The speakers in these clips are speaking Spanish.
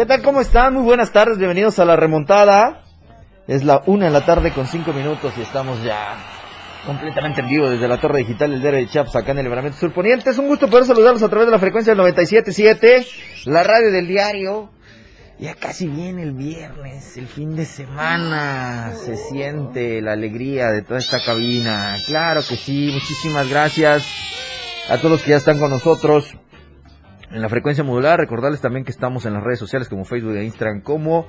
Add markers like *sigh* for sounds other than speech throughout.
¿Qué tal? ¿Cómo están? Muy buenas tardes, bienvenidos a la remontada. Es la una en la tarde con cinco minutos y estamos ya completamente en vivo desde la torre digital del diario de acá en el Libramiento Surponiente. Es un gusto poder saludarlos a través de la frecuencia del 97.7, la radio del diario. Ya casi viene el viernes, el fin de semana. Se siente la alegría de toda esta cabina. Claro que sí, muchísimas gracias a todos los que ya están con nosotros en la frecuencia modular. Recordarles también que estamos en las redes sociales como Facebook e Instagram como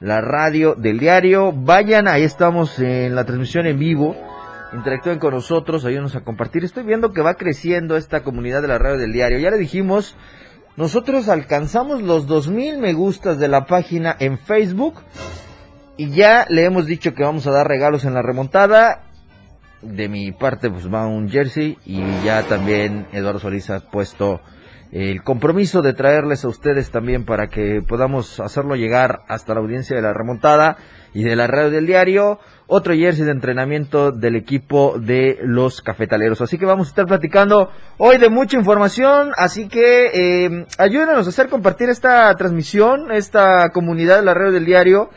la radio del diario. Vayan, ahí estamos en la transmisión en vivo. Interactúen con nosotros, ayúdenos a compartir. Estoy viendo que va creciendo esta comunidad de la radio del diario. Ya le dijimos, nosotros alcanzamos los 2000 me gustas de la página en Facebook. Y ya le hemos dicho que vamos a dar regalos en la remontada. De mi parte, pues va un jersey. Y ya también Eduardo Solís ha puesto el compromiso de traerles a ustedes también para que podamos hacerlo llegar hasta la audiencia de la remontada y de la radio del diario, otro jersey de entrenamiento del equipo de los cafetaleros. Así que vamos a estar platicando hoy de mucha información, así que eh, ayúdenos a hacer compartir esta transmisión, esta comunidad de la radio del diario.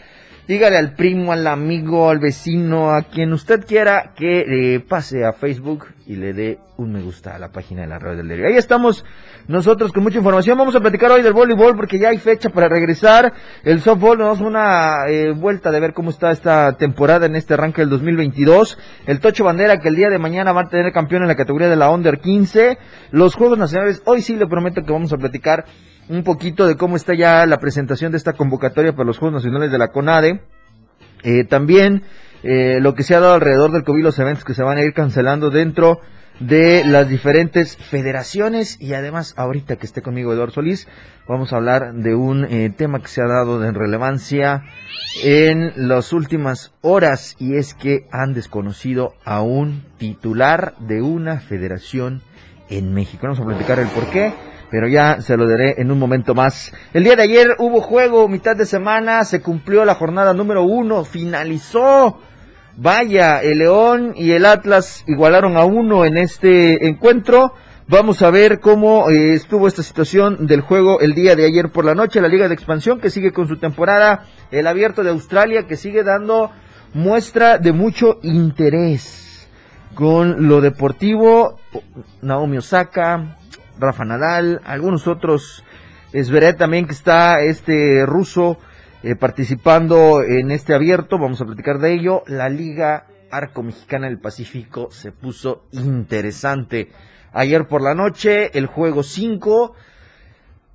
Dígale al primo, al amigo, al vecino, a quien usted quiera que eh, pase a Facebook y le dé un me gusta a la página de la radio del diario. Ahí estamos nosotros con mucha información. Vamos a platicar hoy del voleibol porque ya hay fecha para regresar. El softball nos da una eh, vuelta de ver cómo está esta temporada en este arranque del 2022. El Tocho Bandera que el día de mañana va a tener campeón en la categoría de la Under 15. Los Juegos Nacionales, hoy sí le prometo que vamos a platicar un poquito de cómo está ya la presentación de esta convocatoria para los Juegos Nacionales de la CONADE. Eh, también eh, lo que se ha dado alrededor del COVID, los eventos que se van a ir cancelando dentro de las diferentes federaciones y además ahorita que esté conmigo Eduardo Solís vamos a hablar de un eh, tema que se ha dado de relevancia en las últimas horas y es que han desconocido a un titular de una federación en México. Vamos a platicar el por qué pero ya se lo daré en un momento más. El día de ayer hubo juego, mitad de semana, se cumplió la jornada número uno, finalizó. Vaya, el León y el Atlas igualaron a uno en este encuentro. Vamos a ver cómo eh, estuvo esta situación del juego el día de ayer por la noche. La Liga de Expansión que sigue con su temporada. El Abierto de Australia que sigue dando muestra de mucho interés. Con lo deportivo, Naomi Osaka, Rafa Nadal, algunos otros. Es verdad también que está este ruso eh, participando en este abierto. Vamos a platicar de ello. La Liga Arco Mexicana del Pacífico se puso interesante. Ayer por la noche, el juego 5.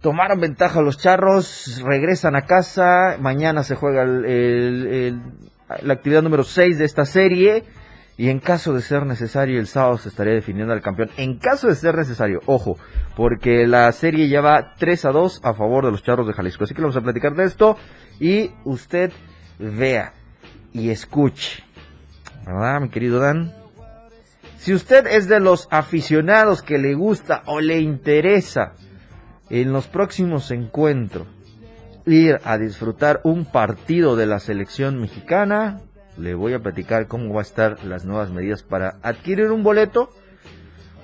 Tomaron ventaja los charros, regresan a casa. Mañana se juega la actividad número 6 de esta serie. Y en caso de ser necesario, el sábado se estaría definiendo al campeón. En caso de ser necesario, ojo, porque la serie ya va 3 a 2 a favor de los charros de Jalisco. Así que vamos a platicar de esto y usted vea y escuche. ¿Verdad, mi querido Dan? Si usted es de los aficionados que le gusta o le interesa en los próximos encuentros ir a disfrutar un partido de la selección mexicana, le voy a platicar cómo va a estar las nuevas medidas para adquirir un boleto.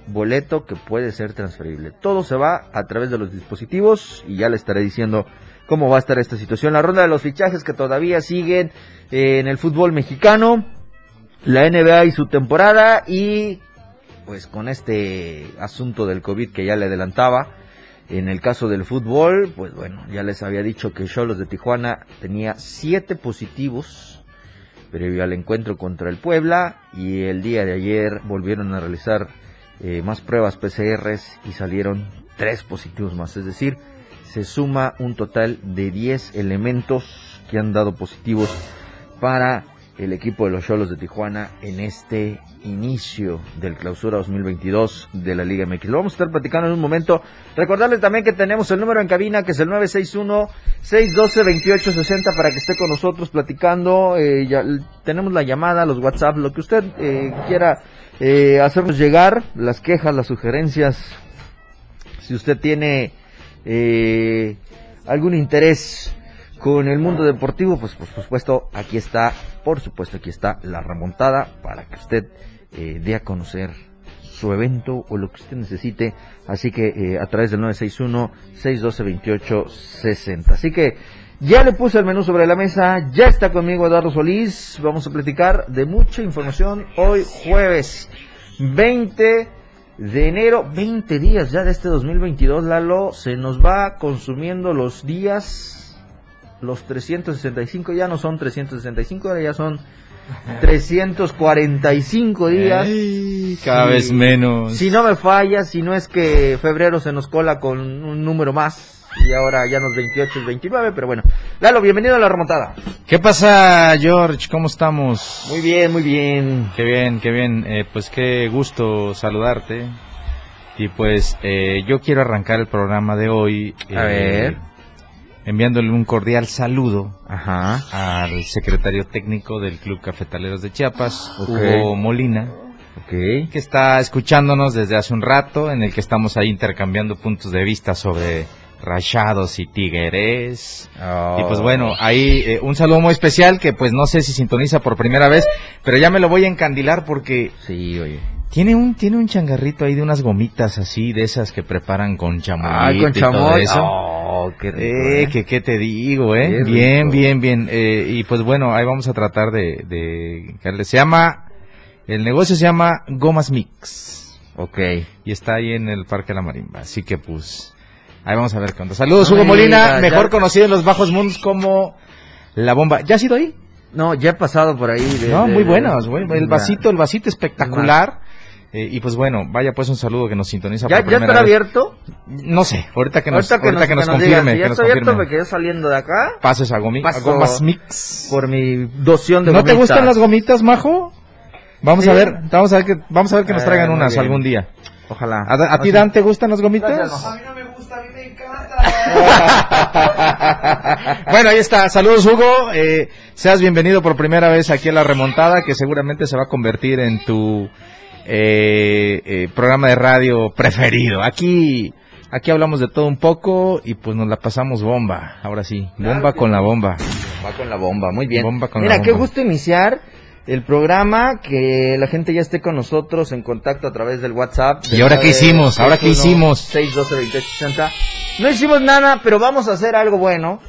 Boleto que puede ser transferible. Todo se va a través de los dispositivos y ya le estaré diciendo cómo va a estar esta situación. La ronda de los fichajes que todavía siguen en el fútbol mexicano, la NBA y su temporada y pues con este asunto del COVID que ya le adelantaba. En el caso del fútbol, pues bueno, ya les había dicho que Cholos de Tijuana tenía siete positivos previo al encuentro contra el Puebla y el día de ayer volvieron a realizar eh, más pruebas PCRs y salieron tres positivos más, es decir, se suma un total de 10 elementos que han dado positivos para el equipo de los Cholos de Tijuana en este inicio del clausura 2022 de la Liga MX. Lo vamos a estar platicando en un momento. Recordarles también que tenemos el número en cabina que es el 961-612-2860 para que esté con nosotros platicando. Eh, tenemos la llamada, los WhatsApp, lo que usted eh, quiera eh, hacernos llegar, las quejas, las sugerencias. Si usted tiene eh, algún interés con el mundo deportivo, pues por supuesto aquí está, por supuesto aquí está la remontada para que usted eh, dé a conocer su evento o lo que usted necesite. Así que eh, a través del 961-612-2860. Así que ya le puse el menú sobre la mesa, ya está conmigo Eduardo Solís. Vamos a platicar de mucha información hoy jueves 20 de enero, 20 días ya de este 2022, Lalo. Se nos va consumiendo los días los 365 ya no son 365, ahora ya son 345 días. Ey, cada vez menos. Si no me falla, si no es que febrero se nos cola con un número más y ahora ya nos 28 y 29, pero bueno. Lalo, bienvenido a la remontada. ¿Qué pasa, George? ¿Cómo estamos? Muy bien, muy bien. Qué bien, qué bien. Eh, pues qué gusto saludarte. Y pues eh, yo quiero arrancar el programa de hoy. A eh, ver enviándole un cordial saludo Ajá. al secretario técnico del Club Cafetaleros de Chiapas, okay. Hugo Molina, okay. que está escuchándonos desde hace un rato, en el que estamos ahí intercambiando puntos de vista sobre Rayados y Tigres. Oh. Y pues bueno, ahí eh, un saludo muy especial que pues no sé si sintoniza por primera vez, pero ya me lo voy a encandilar porque... Sí, oye. Tiene un, tiene un changarrito ahí de unas gomitas así, de esas que preparan con chamoy ah, con y todo eso. Oh, qué rico, eh, eh. que qué te digo, eh. Bien, bien, bien. Eh, y pues bueno, ahí vamos a tratar de, de, se llama, el negocio se llama Gomas Mix. Ok. Y está ahí en el Parque La Marimba. Así que pues, ahí vamos a ver onda. Saludos, No Hugo Molina, mejor ya. conocido en los bajos mundos como La Bomba. ¿Ya has ido ahí? No, ya he pasado por ahí. De, No, de- muy de- buenas, güey. El de- vasito, el vasito espectacular. Eh, y pues bueno, vaya pues un saludo que nos sintoniza ¿Ya, por ya vez. abierto? No sé, ahorita que nos, Ahorita que nos, ahorita que nos que nos digan, confirme, si que ya está abierto, me quedé saliendo de acá Pases a, gomi- a gomas mix. por mi doción de ¿No te gustan las gomitas, majo? Vamos Sí. a ver, vamos a ver que, vamos a ver que nos traigan unas bien. algún día. Ojalá. ¿A, a ti, Dan, te gustan las gomitas? Gracias, A mí no me gusta, a mí me encanta. *laughs* bueno, ahí está. Saludos, Hugo. Eh, seas bienvenido por primera vez aquí a La Remontada, que seguramente se va a convertir en tu eh, eh, programa de radio preferido. Aquí, aquí hablamos de todo un poco y pues nos la pasamos bomba. Ahora sí, bomba con la bomba. Va con la bomba, muy bien. Bomba con Mira, la qué bomba. gusto iniciar el programa, que la gente ya esté con nosotros en contacto a través del WhatsApp. ¿Y ahora qué hicimos? ¿Ahora qué hicimos? 612 No hicimos nada, pero vamos a hacer algo bueno.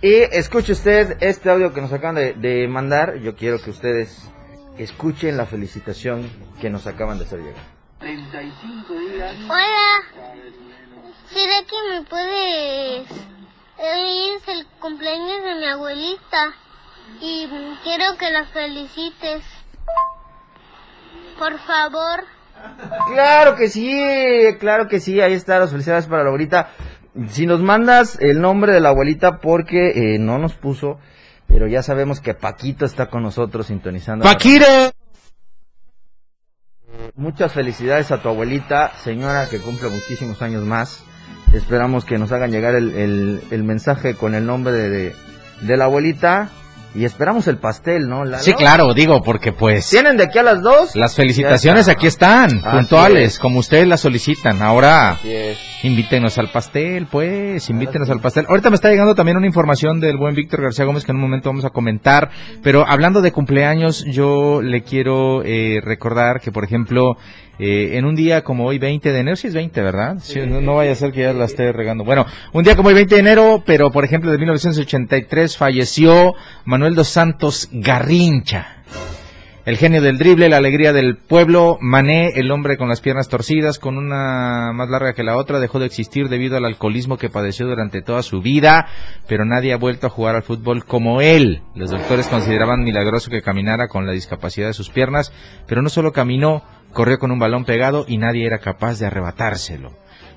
Y escuche usted este audio que nos acaban de, de mandar. Yo quiero que ustedes escuchen la felicitación que nos acaban de hacer llegar. Hola. ¿Será que me puedes? Hoy es el cumpleaños de mi abuelita y quiero que la felicites. Por favor. Claro que sí, claro que sí, ahí está las felicidades para la abuelita. Si nos mandas el nombre de la abuelita porque eh, no nos puso, pero ya sabemos que Paquito está con nosotros sintonizando. ¡Paquiro! Muchas felicidades a tu abuelita, señora que cumple muchísimos años más. Esperamos que nos hagan llegar el, el- el mensaje con el nombre de, de, de la abuelita y esperamos el pastel, ¿no? Lalo? Sí, claro, digo, porque pues... ¿Tienen de aquí a las dos? Las felicitaciones está. aquí están, Así puntuales, es. como ustedes las solicitan. Ahora, invítenos al pastel, pues, invítenos al pastel. Ahorita me está llegando también una información del buen Víctor García Gómez que en un momento vamos a comentar. Pero hablando de cumpleaños, yo le quiero eh, recordar que, por ejemplo, eh, en un día como hoy, 20 de enero, sí es 20, ¿verdad? Sí, no, no vaya a ser que ya la esté regando. Bueno, un día como hoy, 20 de enero, pero por ejemplo, de 1983 falleció Manuel dos Santos Garrincha. El genio del drible, la alegría del pueblo, Mané, el hombre con las piernas torcidas, con una más larga que la otra, dejó de existir debido al alcoholismo que padeció durante toda su vida, pero nadie ha vuelto a jugar al fútbol como él. Los doctores consideraban milagroso que caminara con la discapacidad de sus piernas, pero no solo caminó, corrió con un balón pegado y nadie era capaz de arrebatárselo.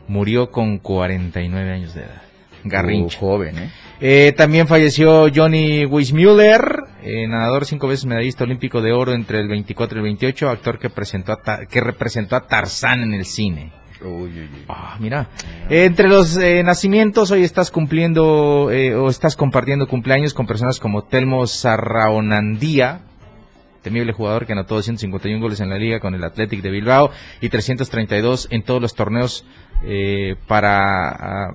Murió con 49 años de edad. Garrincha. Uh, joven, ¿eh? Eh, también falleció Johnny Weissmuller, eh, nadador cinco veces medallista olímpico de oro entre el 24 y el 28, actor que, presentó a que representó a Tarzán en el cine. Ah, mira. Eh, entre los eh, nacimientos, hoy estás cumpliendo eh, o estás compartiendo cumpleaños con personas como Telmo Sarraonandía, temible jugador que anotó 251 goles en la liga con el Athletic de Bilbao y 332 en todos los torneos eh, para... ah,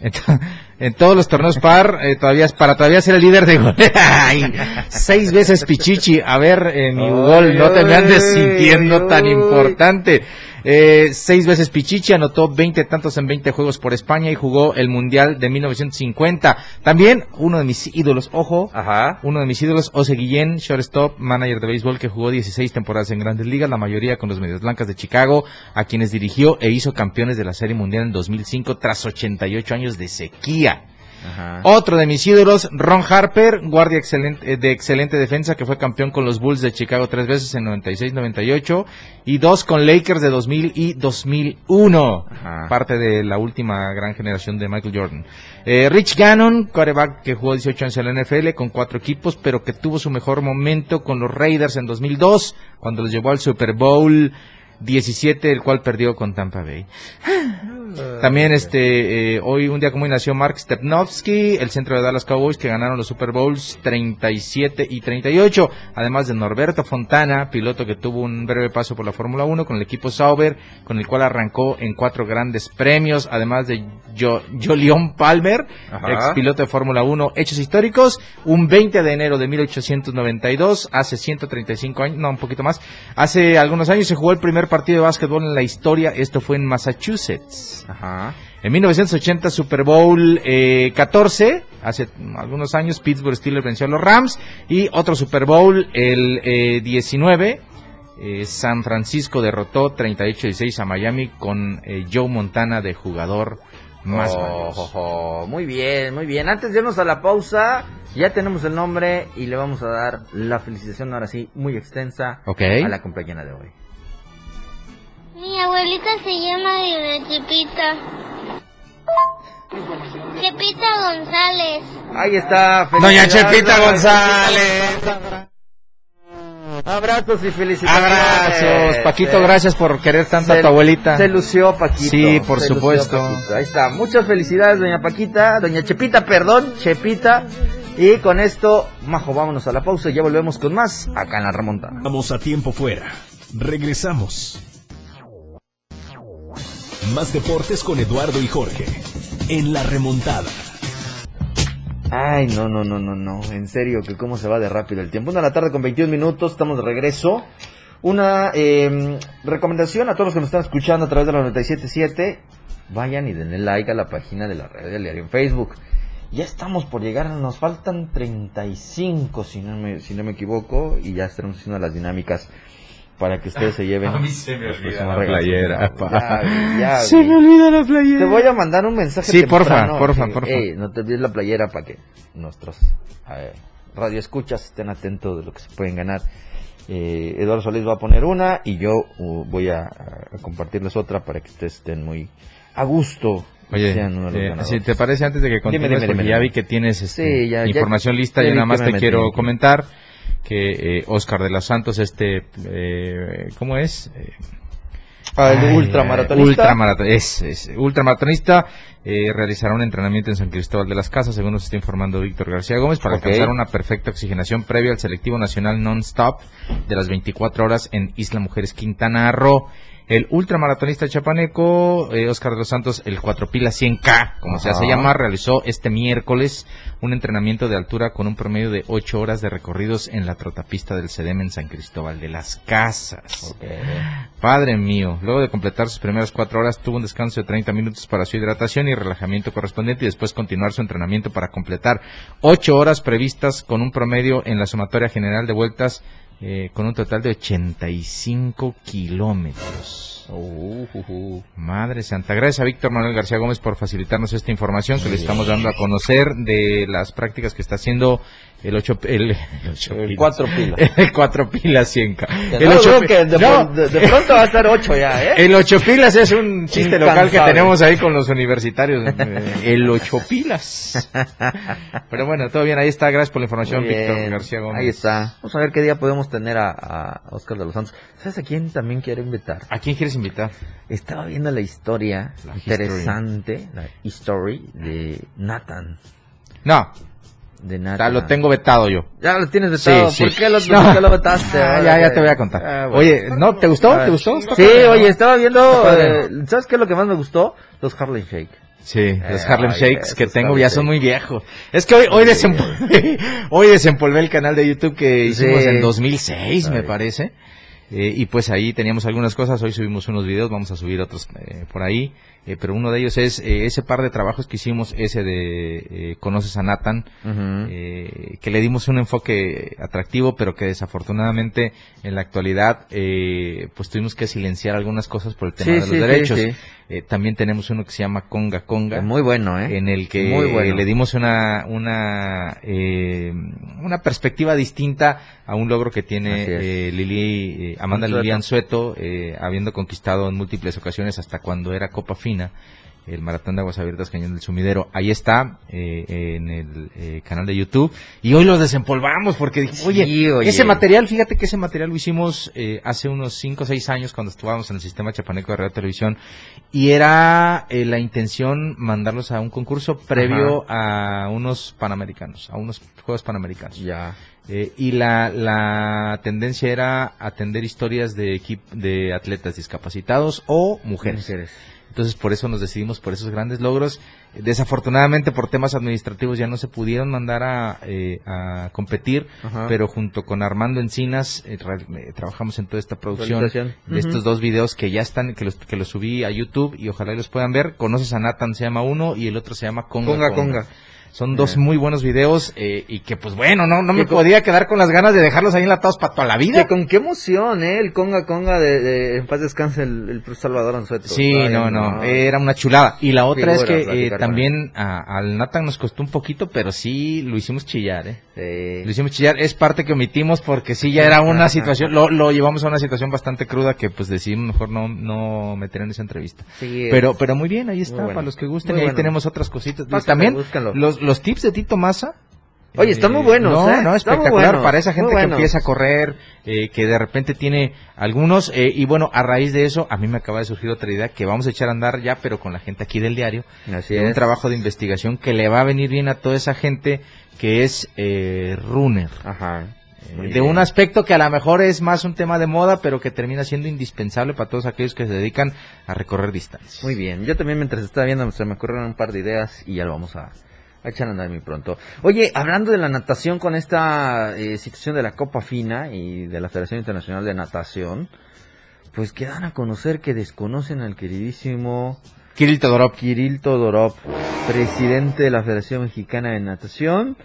en, to- *laughs* en todos los torneos par, eh, todavía para todavía ser el líder de gol. *laughs* Seis veces Pichichi. A ver, eh, mi gol, no te me andes ay, sintiendo tan ay. importante. Eh, seis veces Pichichi, anotó 20 tantos en 20 juegos por España y jugó el Mundial de 1950. También uno de mis ídolos, ojo, Ajá. uno de mis ídolos, Ose Guillén, shortstop, manager de béisbol que jugó 16 temporadas en grandes ligas, la mayoría con los Medias Blancas de Chicago, a quienes dirigió e hizo campeones de la Serie Mundial en 2005 tras 88 años de sequía. Ajá. Otro de mis ídolos, Ron Harper, guardia excelente, eh, de excelente defensa que fue campeón con los Bulls de Chicago tres veces en 96-98 y dos con Lakers de 2000 y 2001. Ajá. Parte de la última gran generación de Michael Jordan. Eh, Rich Gannon, quarterback que jugó 18 años en la NFL con cuatro equipos, pero que tuvo su mejor momento con los Raiders en 2002, cuando los llevó al Super Bowl 17, el cual perdió con Tampa Bay. *laughs* También este eh, hoy un día como hoy nació Mark Stepnowski, el centro de Dallas Cowboys que ganaron los Super Bowls 37 y 38, además de Norberto Fontana, piloto que tuvo un breve paso por la Fórmula 1 con el equipo Sauber, con el cual arrancó en cuatro grandes premios, además de Jo- Jolion Palmer, Ajá. ex piloto de Fórmula 1, hechos históricos, un 20 de enero de 1892, hace 135 años, no, un poquito más, hace algunos años se jugó el primer partido de básquetbol en la historia, esto fue en Massachusetts. Ajá. En 1980 Super Bowl eh, 14, hace algunos años Pittsburgh Steelers venció a los Rams y otro Super Bowl el eh, 19 eh, San Francisco derrotó 38-16 a Miami con eh, Joe Montana de jugador más Oh, oh, oh, Muy bien, muy bien. Antes de irnos a la pausa, ya tenemos el nombre y le vamos a dar la felicitación ahora sí, muy extensa a la compañera de hoy. Mi abuelita se llama Doña Chepita. Chepita González. Ahí está. Doña felicidades, Chepita González. Abrazos y felicitaciones. Abrazos. Paquito, gracias por querer tanto a tu abuelita. Se lució Paquito. Sí, por lució supuesto. Ahí está. Muchas felicidades, doña Paquita. Doña Chepita, perdón. Chepita. Y con esto, Majo, vámonos a la pausa y ya volvemos con más acá en la remontada. Vamos a tiempo fuera. Regresamos. Más deportes con Eduardo y Jorge. En la remontada. Ay, no, no, no, no, no. En serio, que cómo se va de rápido el tiempo. Una de la tarde con 21 minutos, estamos de regreso. Una eh, recomendación a todos los que nos están escuchando a través de la 977. Vayan y denle like a la página de la red del diario en Facebook. Ya estamos por llegar, nos faltan 35 si no me, si no me equivoco. Y ya estaremos haciendo las dinámicas para que ustedes se lleven. *laughs* A mí se me olvida la regalos. playera, Ya, pa. güey, ya, Se güey. me olvida la playera. Te voy a mandar un mensaje Sí, porfa, temprano, porfa, que, porfa. "Ey, no te olvides la playera para que nuestros eh, radioescuchas estén atentos de lo que se pueden ganar. Eh, Eduardo Solís va a poner una y yo uh, voy a, a compartirles otra para que ustedes estén muy a gusto. y Oye, eh, si te parece antes de que continúes, porque dime, ya dime. vi que tienes este, Sí, ya- ya- información lista, ya vi nada más me te quiero aquí. comentar que eh, Oscar de los Santos, este, eh, ¿cómo es? Ah, el Ay, ultramaratonista. ultramaraton- es, es, ultramaratonista eh, realizará un entrenamiento en San Cristóbal de las Casas, según nos está informando Víctor García Gómez, para Ok. alcanzar una perfecta oxigenación previa al selectivo nacional non-stop de las 24 horas en Isla Mujeres Quintana Roo. El ultramaratonista chapaneco, eh, Oscar de los Santos, el 4 pila 100K, como se Ajá. hace llamar, realizó este miércoles un entrenamiento de altura con un promedio de 8 horas de recorridos en la trotapista del CEDEM en San Cristóbal de las Casas. Padre mío, luego de completar sus primeras cuatro horas, tuvo un descanso de 30 minutos para su hidratación y relajamiento correspondiente y después continuar su entrenamiento para completar ocho horas previstas con un promedio en la sumatoria general de vueltas eh, con un total de 85 kilómetros. Uh, uh, uh. Madre santa. Gracias a Víctor Manuel García Gómez por facilitarnos esta información que le estamos dando a conocer de las prácticas que está haciendo el 8 el, el, ocho El pilas. cuatro pilas. *laughs* el 4 pilas 100 El El ocho que de, no, de- de pronto va a estar 8 ya, ¿eh? el 8 pilas es un chiste local que tenemos ahí con los universitarios. eh, El 8 pilas. *laughs* Pero bueno, todo bien, ahí está. Gracias por la información, Víctor. García Gómez. Ahí está. Vamos a ver qué día podemos tener a, a Oscar de los Santos. ¿Sabes a quién también quiero invitar? ¿A quién quieres invitar? Estaba viendo la historia La interesante, la history de Nathan. No, De ya Nathan. lo tengo vetado yo. Ya lo tienes vetado. Sí, sí. ¿Por qué lo, No. por qué lo vetaste? Ah, ya, ya te voy a contar. Ah, bueno. Oye, ¿no? ¿Te gustó? Ah, ¿Te gustó? Sí, oye, estaba viendo. Eh, ¿Sabes qué es lo que más me gustó? Los Harlem Shake. Sí, los Eh, Harlem ay, Shakes que tengo Harlem ya son muy viejos. Es que hoy, hoy, desempolvé, *laughs* hoy desempolvé el canal de YouTube que hicimos Sí. en 2006, me Ay. parece. Eh, y pues ahí teníamos algunas cosas, hoy subimos unos videos, vamos a subir otros eh, por ahí. Eh, pero uno de ellos es eh, ese par de trabajos que hicimos, ese de eh, Conoces a Nathan, eh, que le dimos un enfoque atractivo, pero que desafortunadamente en la actualidad eh, pues tuvimos que silenciar algunas cosas por el tema Sí, de los sí, derechos. sí. Eh, también tenemos uno que se llama Conga Conga Muy bueno, ¿eh? en el que Muy bueno. le dimos una una eh, una perspectiva distinta a un logro que tiene eh, Lili eh, Amanda. Lilian Sueto eh, habiendo conquistado en múltiples ocasiones hasta cuando era Copa Fina el maratón de aguas abiertas Cañón del Sumidero ahí está eh, en el eh, canal de YouTube y hoy lo desempolvamos porque dije, Sí, oye, oye. ese material fíjate que ese material lo hicimos eh, hace unos 5 o 6 años cuando estábamos en el sistema chapaneco de radio televisión y era eh, la intención mandarlos a un concurso previo a unos panamericanos, a unos Juegos Panamericanos. Ya. Eh, y la, la tendencia era atender historias de de atletas discapacitados o mujeres. Mujeres. Entonces por eso nos decidimos por esos grandes logros. Desafortunadamente por temas administrativos ya no se pudieron mandar a, eh, a competir, Ajá. pero junto con Armando Encinas eh, eh, trabajamos en toda esta producción de estos dos videos que ya están, que los, que los subí a YouTube y ojalá los puedan ver. Conoces a Nathan, se llama uno, y el otro se llama Conga Conga, conga. Son dos Ya. muy buenos videos eh, y que pues bueno, no, no me Que con- podía quedar con las ganas de dejarlos ahí enlatados para toda la vida. Que con qué emoción, ¿eh? El conga conga de, de en paz descanse el, el Salvador Anzueto. Sí, Estaba no, viendo, no, era una chulada. Y la otra es que eh, también a- al Nathan nos costó un poquito, pero sí lo hicimos chillar, ¿eh? Sí. Lo hicimos chillar, es parte que omitimos porque sí ya era *laughs* una situación, lo, lo llevamos a una situación bastante cruda que pues decidimos mejor no, no meter en esa entrevista. Sí, Pero, pero muy bien, ahí está, bueno. para los que gusten, Muy y ahí bueno. tenemos otras cositas. Pásale, también búscalo. los, los tips de Tito Massa. Oye, están muy buenos, No, ¿eh? no, espectacular para esa gente que empieza a correr, eh, que de repente tiene algunos, eh, y bueno, a raíz de eso, a mí me acaba de surgir otra idea que vamos a echar a andar ya, pero con la gente aquí del diario, Así de un es. trabajo de investigación que le va a venir bien a toda esa gente que es eh, runner. Ajá. Eh, de bien. un aspecto que a lo mejor es más un tema de moda, pero que termina siendo indispensable para todos aquellos que se dedican a recorrer distancias. Muy bien. Yo también mientras estaba viendo se me ocurrieron un par de ideas y ya lo vamos a, a echar a andar muy pronto. Oye, hablando de la natación con esta eh, situación de la Copa Fina y de la Federación Internacional de Natación, pues quedan a conocer que desconocen al queridísimo Kirill Todorov. Kirill Todorov, presidente de la Federación Mexicana de Natación,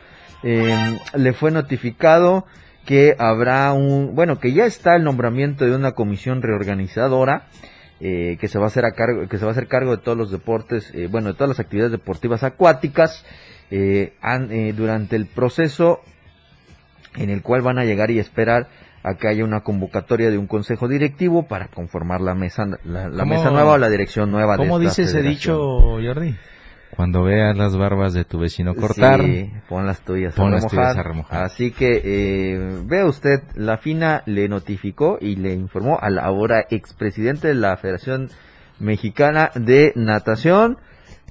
eh, le fue notificado que habrá un, bueno, que ya está el nombramiento de una comisión reorganizadora eh, que se va a hacer a cargo, que se va a hacer cargo de todos los deportes, eh, bueno, de todas las actividades deportivas acuáticas eh, han- eh, durante el proceso en el cual van a llegar y esperar a que haya una convocatoria de un consejo directivo para conformar la mesa, la, la ¿Cómo- mesa nueva o la dirección nueva. ¿Cómo de esta dice ese dicho, Jordi? Cuando veas las barbas de tu vecino cortar, Sí, pon las tuyas, pon a, las remojar. tuyas a remojar. Así que eh, vea usted, la FINA le notificó y le informó al ahora expresidente de la Federación Mexicana de Natación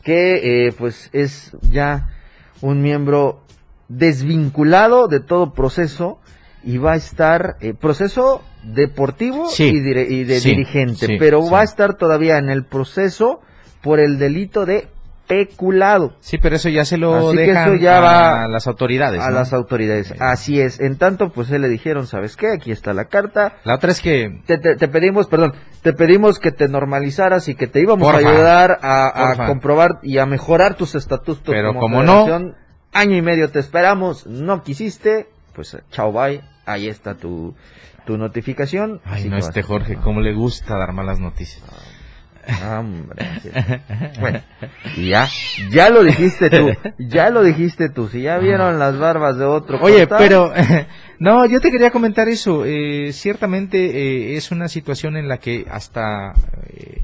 que eh, pues es ya un miembro desvinculado de todo proceso y va a estar eh, proceso deportivo Sí, y, dire- y de sí, dirigente, sí, pero va a estar todavía en el proceso por el delito de peculado Sí, pero eso ya se lo Así que dejan eso ya a va las autoridades. a ¿no? las autoridades. Sí. Así es. En tanto, pues él le dijeron, ¿sabes qué? Aquí está la carta. La otra es que Te, te- te pedimos, perdón, te pedimos que te normalizaras y que te íbamos Porfa. a ayudar a, comprobar y a mejorar tus estatutos Pero como como no-. Año y medio te esperamos, no quisiste, pues chao bye, ahí está tu, tu notificación. Ay, no, este Jorge, cómo le gusta dar malas noticias. Hombre, así es. Bueno, y ya, ya lo dijiste tú, ya lo dijiste tú, si ya vieron las barbas de otro. Oye, pero *laughs* no, yo te quería comentar eso. Eh, ciertamente eh, es una situación en la que hasta eh,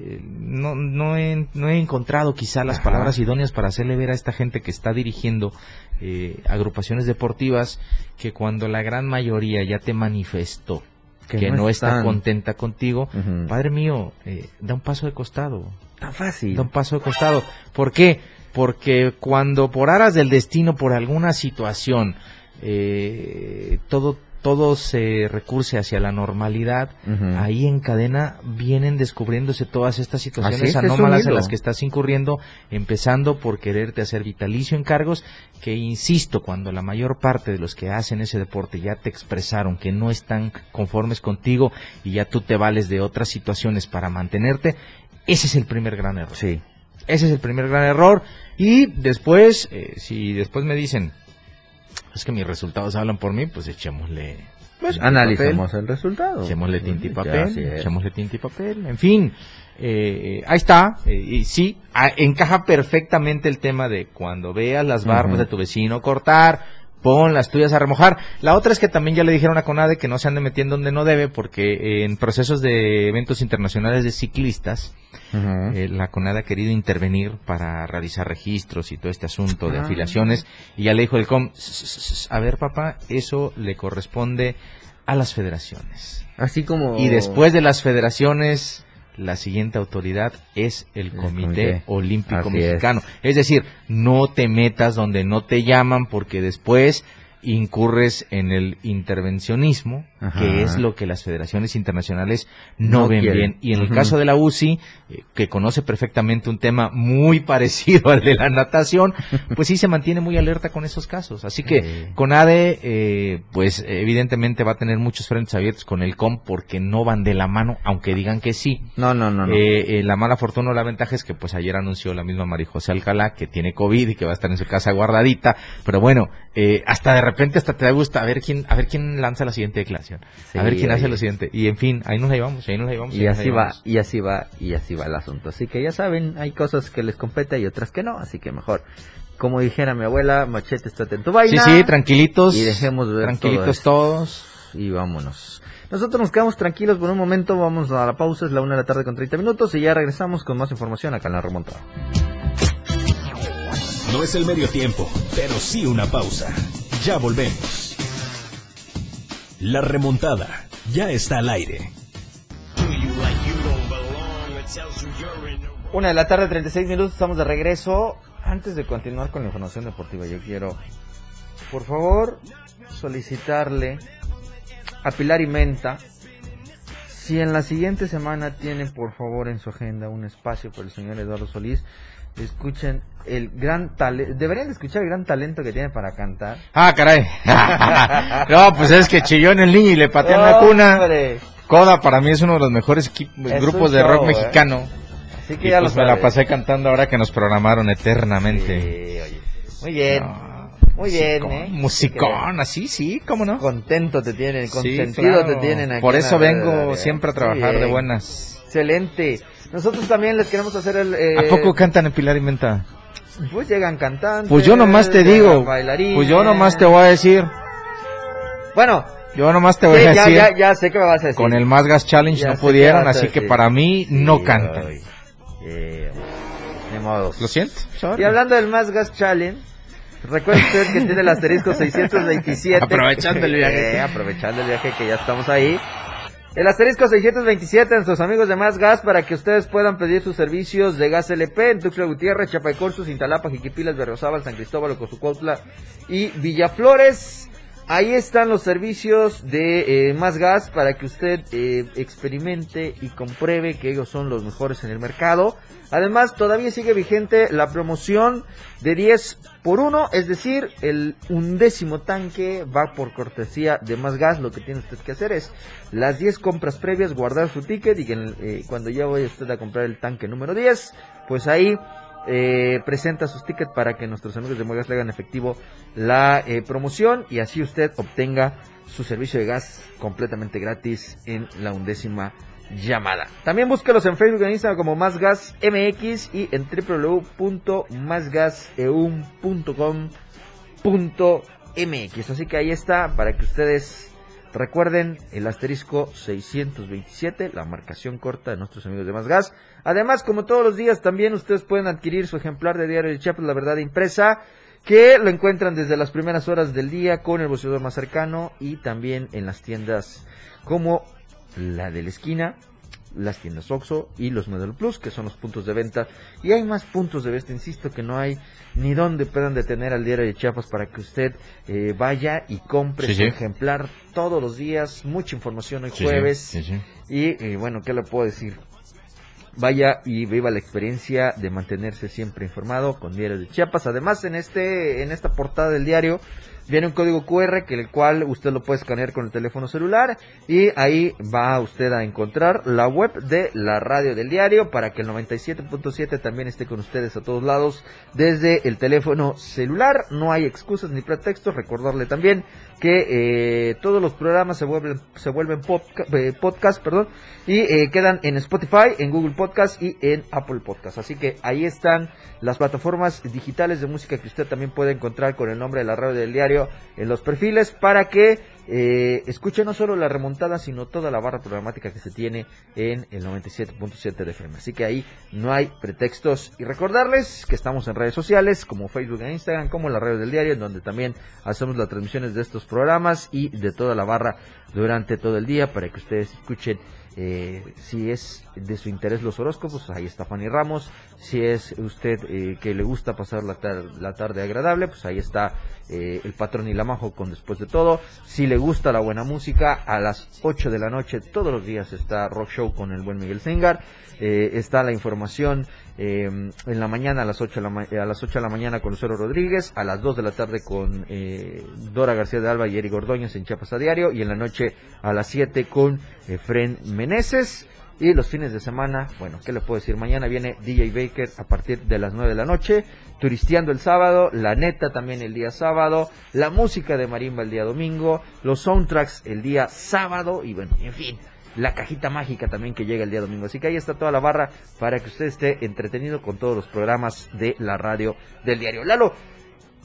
eh, no, no, he, no he encontrado quizá las Ajá. palabras idóneas para hacerle ver a esta gente que está dirigiendo eh, agrupaciones deportivas que cuando la gran mayoría ya te manifestó que, Que no, no está contenta contigo, padre mío, eh, da un paso de costado. Tan fácil. Da un paso de costado. ¿Por qué? Porque cuando por aras del destino, por alguna situación, eh, todo, todo se recurse hacia la normalidad, ahí en cadena vienen descubriéndose todas estas situaciones es, anómalas en las que estás incurriendo, empezando por quererte hacer vitalicio en cargos, que insisto, cuando la mayor parte de los que hacen ese deporte ya te expresaron que no están conformes contigo y ya tú te vales de otras situaciones para mantenerte, ese es el primer gran error. Sí. Ese es el primer gran error. Y después, eh, si después me dicen, es que mis resultados hablan por mí, pues echémosle. Pues papel, el resultado. Echémosle tinta y papel. es. Echémosle tinta y papel. En fin, eh, ahí está. eh, y sí, a- encaja perfectamente el tema de cuando veas las barbas de tu vecino cortar, pon las tuyas a remojar. La otra es que también ya le dijeron a Conade que no se ande metiendo donde no debe, porque eh, en procesos de eventos internacionales de ciclistas, eh, la CONAD ha querido intervenir para realizar registros y todo este asunto de Ah. afiliaciones y ya le dijo el COM, "S- s- s- a ver papá, eso le corresponde a las federaciones. Así como... Y después de las federaciones, la siguiente autoridad es el Comité, comité. Olímpico Así es. Mexicano. Es. decir, no te metas donde no te llaman porque después incurres en el intervencionismo, Ajá. que es lo que las federaciones internacionales no, No ven quieren. bien. Y en el caso de la UCI, eh, que conoce perfectamente un tema muy *laughs* parecido al de la natación, pues sí se mantiene muy alerta con esos casos. Así que Sí. CONADE, eh, pues evidentemente va a tener muchos frentes abiertos con el COM porque no van de la mano, aunque digan que sí. No, no, no, no. Eh, eh, la mala fortuna o la ventaja es que pues ayer anunció la misma María José Alcalá que tiene COVID y que va a estar en su casa guardadita, pero bueno, eh, hasta de repente hasta te da gusto a ver quién, a ver quién lanza la siguiente declaración, Sí, a ver quién hace oye. lo siguiente, y en fin, ahí nos la llevamos, ahí nos la llevamos. Y así va, y así va, y así va el asunto. Así que ya saben, hay cosas que les compete y otras que no, así que mejor. Como dijera mi abuela, machete, estate en tu Sí, vaina. sí, tranquilitos. Y dejemos ver Tranquilitos todo todos. Y vámonos. Nosotros nos quedamos tranquilos por un momento, vamos a la pausa, es la una de la tarde con 30 minutos y ya regresamos con más información acá en la remontada. No es el medio tiempo, pero sí una pausa. Ya volvemos. La remontada ya está al aire. Una de la tarde, 36 minutos, estamos de regreso. Antes de continuar con la información deportiva, yo quiero, por favor, solicitarle a Pilar y Menta si en la siguiente semana tienen, por favor, en su agenda un espacio por el señor Eduardo Solís. Escuchen el gran talento, deberían de escuchar el gran talento que tiene para cantar. Ah, caray. *laughs* no, pues es que chilló en el niño y le pateó en la cuna. Coda para mí es uno de los mejores Es grupos de rock ¿eh? mexicano. Así que Y ya pues lo me la pasé cantando ahora que nos programaron eternamente. Sí, oye. Muy bien. No, Muy bien, ¿eh? Musicón, así, sí, cómo no. Contento te tienen, Sí, consentido claro. te tienen aquí Por eso vengo siempre a trabajar de bien. buenas. Excelente. Nosotros también les queremos hacer el... eh, ¿A poco cantan en Pilar y Menta? Pues llegan cantantes. Pues yo nomás te digo, pues yo nomás te voy a decir, Bueno, yo nomás te voy sí, a decir, ya, ya sé que me vas a decir. con el Más Gas Challenge Ya no pudieron, así que para mí no cantan. ay, eh, ni modo. Lo siento. Y hablando del Más Gas Challenge, recuerden que tiene el asterisco *laughs* 627. Aprovechando el viaje. *laughs* Eh, aprovechando el viaje que ya estamos ahí. El asterisco 627 a nuestros amigos de Más Gas para que ustedes puedan pedir sus servicios de gas LP en Tuxtla Gutiérrez, Chapaycorsus, Cintalapa, Jiquipilas, Berriozábal, San Cristóbal, Ocosucuautla y Villaflores. Ahí están los servicios de eh, Más Gas para que usted eh, experimente y compruebe que ellos son los mejores en el mercado. Además, todavía sigue vigente la promoción de 10 por 1, es decir, el undécimo tanque va por cortesía de más gas. Lo que tiene usted que hacer es las 10 compras previas, guardar su ticket y que eh, cuando ya vaya usted a comprar el tanque número 10, pues ahí eh, presenta sus tickets para que nuestros amigos de Mogas le hagan efectivo la eh, promoción y así usted obtenga su servicio de gas completamente gratis en la undécima llamada. También búsquelos en Facebook e Instagram como Más Gas MX y en www.másgaseum.com.mx. Así que ahí está para que ustedes Recuerden el asterisco 627, la marcación corta de nuestros amigos de Más Gas. Además, como todos los días, también ustedes pueden adquirir su ejemplar de Diario de Chiapas, La Verdad Impresa, que lo encuentran desde las primeras horas del día con el boceador más cercano y también en las tiendas como la de la esquina, las tiendas Oxxo y los Model Plus, que son los puntos de venta. Y hay más puntos de venta, insisto, que no hay ni donde puedan detener al diario de Chiapas para que usted eh, vaya y compre su ejemplar todos los días. Mucha información hoy jueves. y eh, bueno, ¿qué le puedo decir? Vaya y viva la experiencia de mantenerse siempre informado con Diario de Chiapas. Además, en este en esta portada del diario viene un código QR que el cual usted lo puede escanear con el teléfono celular y ahí va usted a encontrar la web de la radio del diario para que el 97.7 también esté con ustedes a todos lados desde el teléfono celular. No hay excusas ni pretextos. Recordarle también que eh, todos los programas se vuelven se vuelven eh, podcast, perdón, y eh, quedan en Spotify, en Google Podcast y en Apple Podcast. Así que ahí están las plataformas digitales de música que usted también puede encontrar con el nombre de la radio del diario en los perfiles para que eh, escuche no solo la remontada, sino toda la barra programática que se tiene en el 97.7 de FM. Así que ahí no hay pretextos. Y recordarles que estamos en redes sociales como Facebook e Instagram, como la radio del diario, en donde también hacemos las transmisiones de estos programas y de toda la barra durante todo el día para que ustedes escuchen eh, si es de su interés los horóscopos, ahí está Fanny Ramos. Si es usted eh, que le gusta pasar la, la, tarde agradable, pues ahí está eh, el patrón y la majo con después de todo. Si le gusta la buena música, a las 8 de la noche todos los días está Rock Show con el buen Miguel Zengar. está la información en la mañana a las 8 de la, a las 8 de la mañana con Lucero Rodríguez, a las 2 de la tarde con Dora García de Alba y Eric Ordóñez en Chiapas a Diario y en la noche a las 7 con Fren Meneses. Y los fines de semana, bueno, ¿qué le puedo decir? Mañana viene DJ Baker a partir de las 9 de la noche, turisteando el sábado, la neta también el día sábado, la música de marimba el día domingo, los soundtracks el día sábado y bueno, en fin, la cajita mágica también que llega el día domingo. Así que ahí está toda la barra para que usted esté entretenido con todos los programas de la radio del diario. Lalo,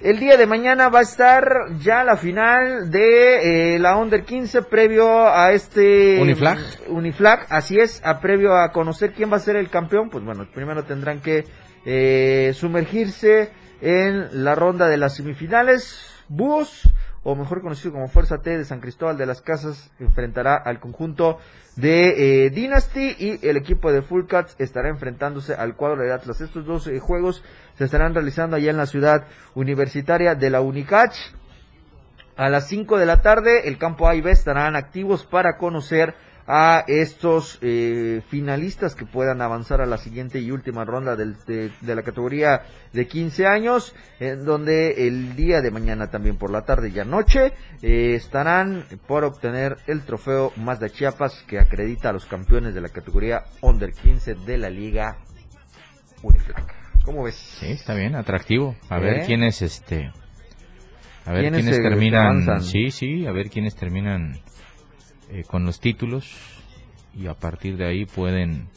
el día de mañana va a estar ya la final de eh, la Under 15 previo a este Uniflag. Uniflag, así es, a previo a conocer quién va a ser el campeón, pues bueno, primero tendrán que eh, sumergirse en la ronda de las semifinales. Búhos, o mejor conocido como Fuerza T de San Cristóbal de las Casas, enfrentará al conjunto de eh, Dynasty y el equipo de Full Cuts estará enfrentándose al cuadro de Atlas. Estos dos eh, juegos se estarán realizando allá en la ciudad universitaria de la Unicach. A las 5 de la tarde el campo A y B estarán activos para conocer a estos eh, finalistas que puedan avanzar a la siguiente y última ronda de, la categoría de 15 años, en donde el día de mañana también por la tarde y anoche eh, estarán por obtener el trofeo Mazda Chiapas que acredita a los campeones de la categoría Under 15 de la Liga Uniflag. ¿Cómo ves? Sí, está bien, atractivo. A ver ¿Eh? quiénes este a ver quiénes, terminan. Sí, sí, a ver quiénes terminan eh, con los títulos y a partir de ahí pueden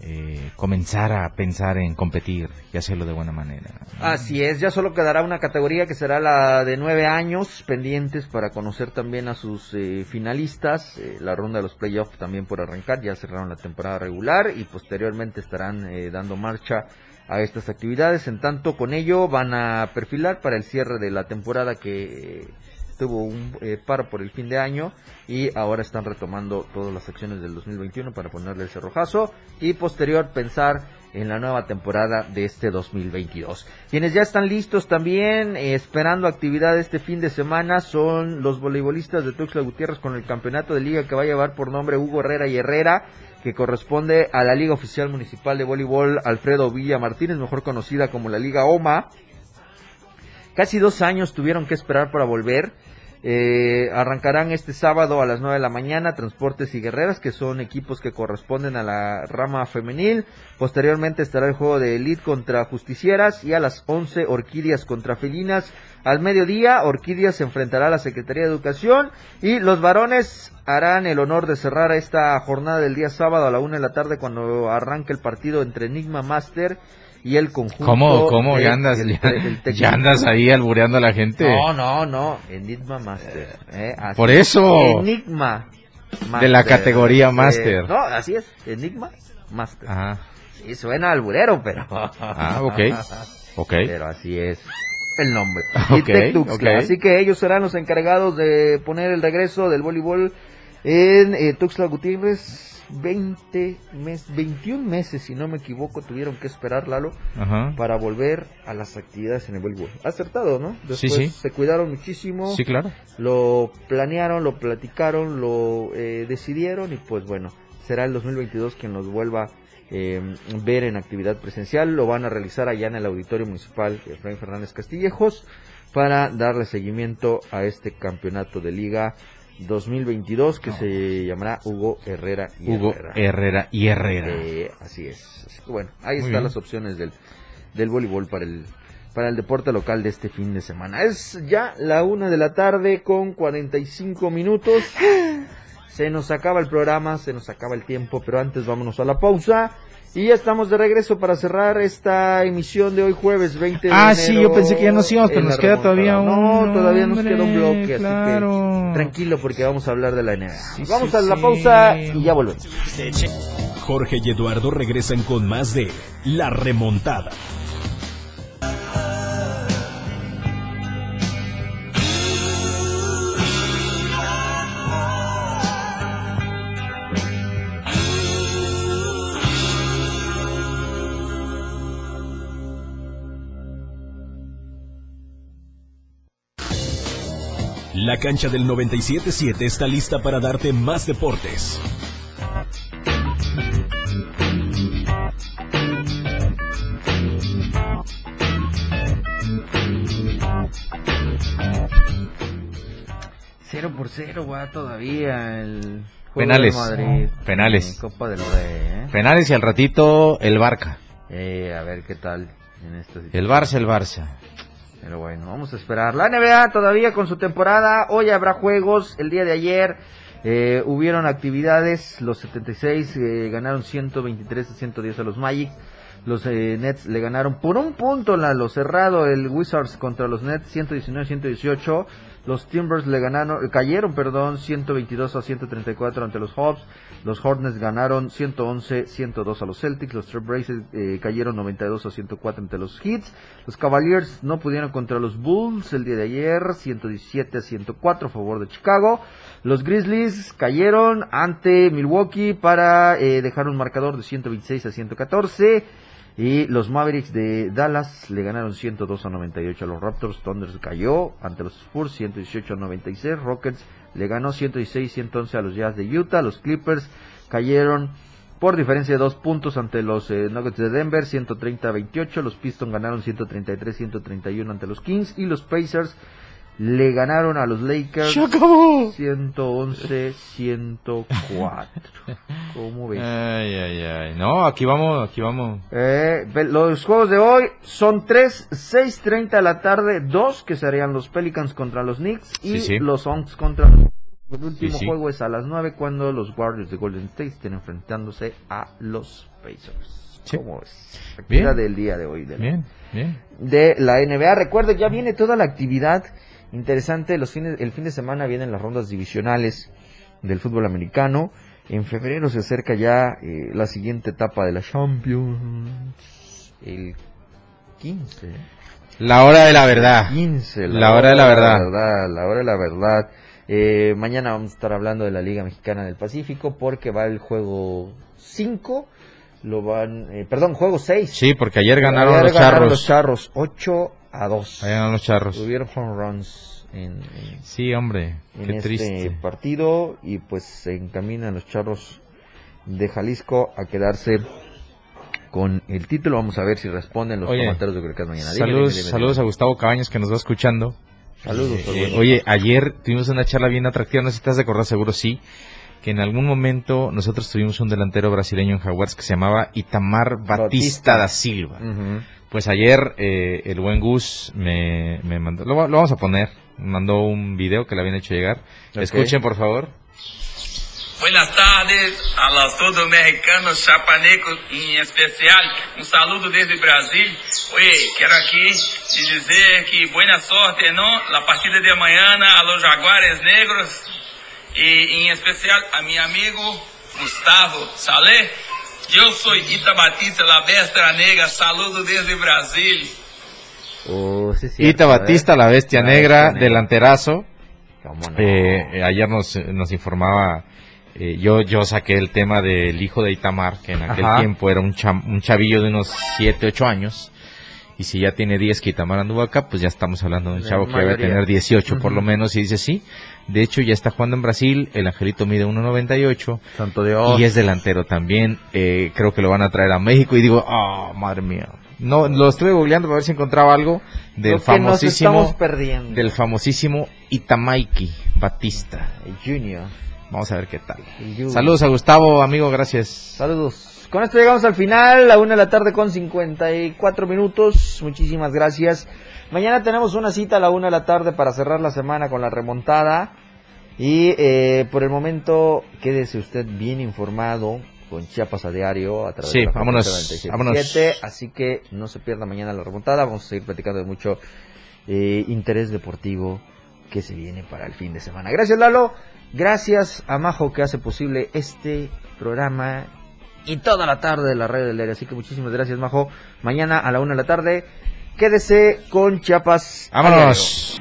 eh, comenzar a pensar en competir y hacerlo de buena manera. Así es, ya solo quedará una categoría que será la de nueve años pendientes para conocer también a sus eh, finalistas. la ronda de los playoffs también por arrancar, ya cerraron la temporada regular y posteriormente estarán dando marcha a estas actividades. En tanto, con ello van a perfilar para el cierre de la temporada que tuvo un eh, paro por el fin de año y ahora están retomando todas las acciones del 2021 para ponerle el cerrojazo y posterior pensar en la nueva temporada de este 2022. Quienes ya están listos también eh, esperando actividad este fin de semana son los voleibolistas de Tuxtla Gutiérrez con el campeonato de liga que va a llevar por nombre Hugo Herrera y Herrera que corresponde a la Liga Oficial Municipal de Voleibol Alfredo Villa Martínez, mejor conocida como la Liga OMA. Casi dos años tuvieron que esperar para volver. Eh, arrancarán este sábado a las 9 de la mañana Transportes y Guerreras, que son equipos que corresponden a la rama femenil. Posteriormente estará el juego de Elite contra Justicieras y a las 11 Orquídeas contra Felinas. Al mediodía, Orquídeas se enfrentará a la Secretaría de Educación y los varones harán el honor de cerrar esta jornada del día sábado a la 1 de la tarde cuando arranque el partido entre Enigma Master y el conjunto. ¿Cómo, cómo? de- ¿Ya andas, el- ya, el ya andas ahí albureando a la gente? No, no, no. Enigma Master. eh. Por eso. Enigma Master. De la categoría Eh, Master. no, así es. Enigma Master. Ajá. Sí, suena alburero, pero. Ah, *laughs* ok. Ok. Pero así es el nombre. *laughs* Ok, Y Tec Tuxtla. ok. Así que ellos serán los encargados de poner el regreso del voleibol en eh, Tuxtla Gutiérrez. 20 meses, 21 meses, si no me equivoco, tuvieron que esperar, Lalo, Ajá. para volver a las actividades en el voleibol. Acertado, ¿no? Después Sí, sí. se cuidaron muchísimo, Sí, claro. lo planearon, lo platicaron, lo eh, decidieron y pues bueno, será el 2022 quien los vuelva eh, ver en actividad presencial. Lo van a realizar allá en el Auditorio Municipal Efraín Fernández Castillejos para darle seguimiento a este campeonato de liga 2022 que se llamará Hugo Herrera y Hugo Herrera. Herrera y Herrera. Eh, así es. Así que bueno, ahí Muy están bien. las opciones del, del voleibol para el, para el deporte local de este fin de semana. Es ya la una de la tarde con 45 minutos. *sighs* Se nos acaba el programa, se nos acaba el tiempo, pero antes vámonos a la pausa. Y ya estamos de regreso para cerrar esta emisión de hoy jueves 20 de Ah, sí, enero yo pensé que ya nos íbamos, pero nos queda todavía un- No, todavía nos queda un bloque, claro. así que tranquilo porque vamos a hablar de la NBA. Sí, vamos sí, a la sí. pausa y ya volvemos. Jorge y Eduardo regresan con más de La Remontada. La cancha del 97.7 está lista para darte más deportes. Cero por cero va todavía el juego Penales. del Madrid. Penales. en Copa del Rey, ¿eh? Penales y al ratito el Barca. Eh, a ver qué tal en. El Barça, el Barça. Pero bueno, vamos a esperar. La NBA todavía con su temporada. Hoy habrá juegos. El día de ayer eh, hubieron actividades. Los 76 eh, ganaron 123 a 110 a los Magic. Los eh, Nets le ganaron por un punto la, lo cerrado el Wizards contra los Nets 119-118. Los Timbers le ganaron, eh, cayeron, perdón, 122 a 134 ante los Hawks. Los Hornets ganaron 111-102 a los Celtics. Los Trailblazers eh, cayeron 92 a 104 ante los Heats. Los Cavaliers no pudieron contra los Bulls el día de ayer, 117 a 104 a favor de Chicago. Los Grizzlies cayeron ante Milwaukee para eh, dejar un marcador de 126 a 114. Y los Mavericks de Dallas le ganaron 102 a 98 a los Raptors. Thunder cayó ante los Spurs 118 a 96. Rockets le ganó 116 111 a los Jazz de Utah. Los Clippers cayeron por diferencia de dos puntos ante los eh, Nuggets de Denver 130 a 28. Los Pistons ganaron 133 131 ante los Kings. Y los Pacers le ganaron a los Lakers 111 104. *laughs* ¿Cómo ves? Ay, ay, ay. No, aquí vamos, aquí vamos. Eh, los juegos de hoy son 3, 6.30 de la tarde, dos que serían los Pelicans contra los Knicks y Sí, sí. los Suns contra los... El último sí. juego es a las 9 cuando los Warriors de Golden State estén enfrentándose a los Pacers. Sí. ¿Cómo es? Actividad Bien. del día de hoy de la, Bien, bien. de la NBA. Recuerde, ya viene toda la actividad interesante. Los fines, el fin de semana vienen las rondas divisionales del fútbol americano. En febrero se acerca ya eh, la siguiente etapa de la Champions. El 15. La hora de la verdad. 15. La hora de la verdad. La hora de la verdad. Eh, mañana vamos a estar hablando de la Liga Mexicana del Pacífico porque va el juego 5. Lo van, eh, perdón, juego 6. Sí, porque ayer ganaron Ayer los ganaron los charros. charros 8 a 2. Ayer ganaron los charros. Tuvieron home runs en, en- Sí, hombre, en qué este triste. partido y pues se encaminan los charros de Jalisco a quedarse con el título. Vamos a ver si responden los Oye, comentarios de es mañana. Saludos, dime, dime, saludos a. Gustavo Cabañas que nos va escuchando. Saludos. Eh, oye, ayer tuvimos una charla bien atractiva, no sé si estás de acordar, seguro sí, que en algún momento nosotros tuvimos un delantero brasileño en Jaguars que se llamaba Itamar Batista, Batista. da Silva. Ujú. Pues ayer eh, el buen Gus me, me mandó, lo, lo vamos a poner, mandó un video que le habían hecho llegar. Ok. Escuchen, por favor. Buenas tardes a los todos mexicanos chapanecos em especial. Um saludo desde Brasil. Oye, quero aqui te dizer que buena sorte, não? La partida de amanhã a los Jaguares Negros e em especial a meu amigo Gustavo Salé. Eu sou Ita Batista, la bestia negra. Saludo desde Brasil. Oh, sí, Ita cierto, Batista, ¿eh? la bestia La negra, bestia negra. delanterazo. Cómo no. Eh, eh, ayer nos, nos informaba, eh, yo, yo saqué el tema del hijo de Itamar, que en aquel Ajá. tiempo era un, cham- un chavillo de unos 7, 8 años. Y si ya tiene 10 que Itamar anduvo acá, pues ya estamos hablando de un chavo que debe tener 18 por lo menos. Y dice, sí, de hecho ya está jugando en Brasil, el angelito mide 1.98 Santo Dios. y es delantero también. Eh, creo que lo van a traer a México y digo, oh, madre mía. No, lo estuve googleando para ver si encontraba algo del famosísimo estamos perdiendo. del famosísimo Itamaiki Batista. El Junior. Vamos a ver qué tal. Saludos a Gustavo, amigo, gracias. Saludos. Con esto llegamos al final, la una de la tarde con 54 minutos. Muchísimas gracias. Mañana tenemos una cita a la una de la tarde para cerrar la semana con la remontada. Y eh, por el momento, quédese usted bien informado con Chiapas a diario a través Sí, de la vámonos, frecuencia 97.7. vámonos. Así que no se pierda mañana la remontada. Vamos a seguir platicando de mucho eh, interés deportivo que se viene para el fin de semana. Gracias Lalo, gracias a Majo que hace posible este programa y toda la tarde de la red del aire. Así que muchísimas gracias Majo. Mañana a la una de la tarde, quédese con Chiapas. Vámonos.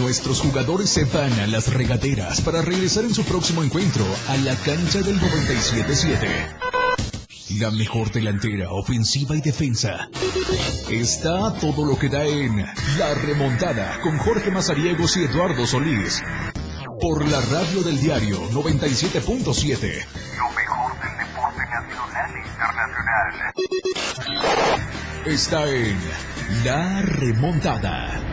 Nuestros jugadores se van a las regaderas para regresar en su próximo encuentro a la cancha del 97-7. La mejor delantera, ofensiva y defensa. Está todo lo que da en La Remontada con Jorge Mazariegos y Eduardo Solís. Por la radio del diario 97.7. Lo mejor del deporte nacional e internacional. Está en La Remontada.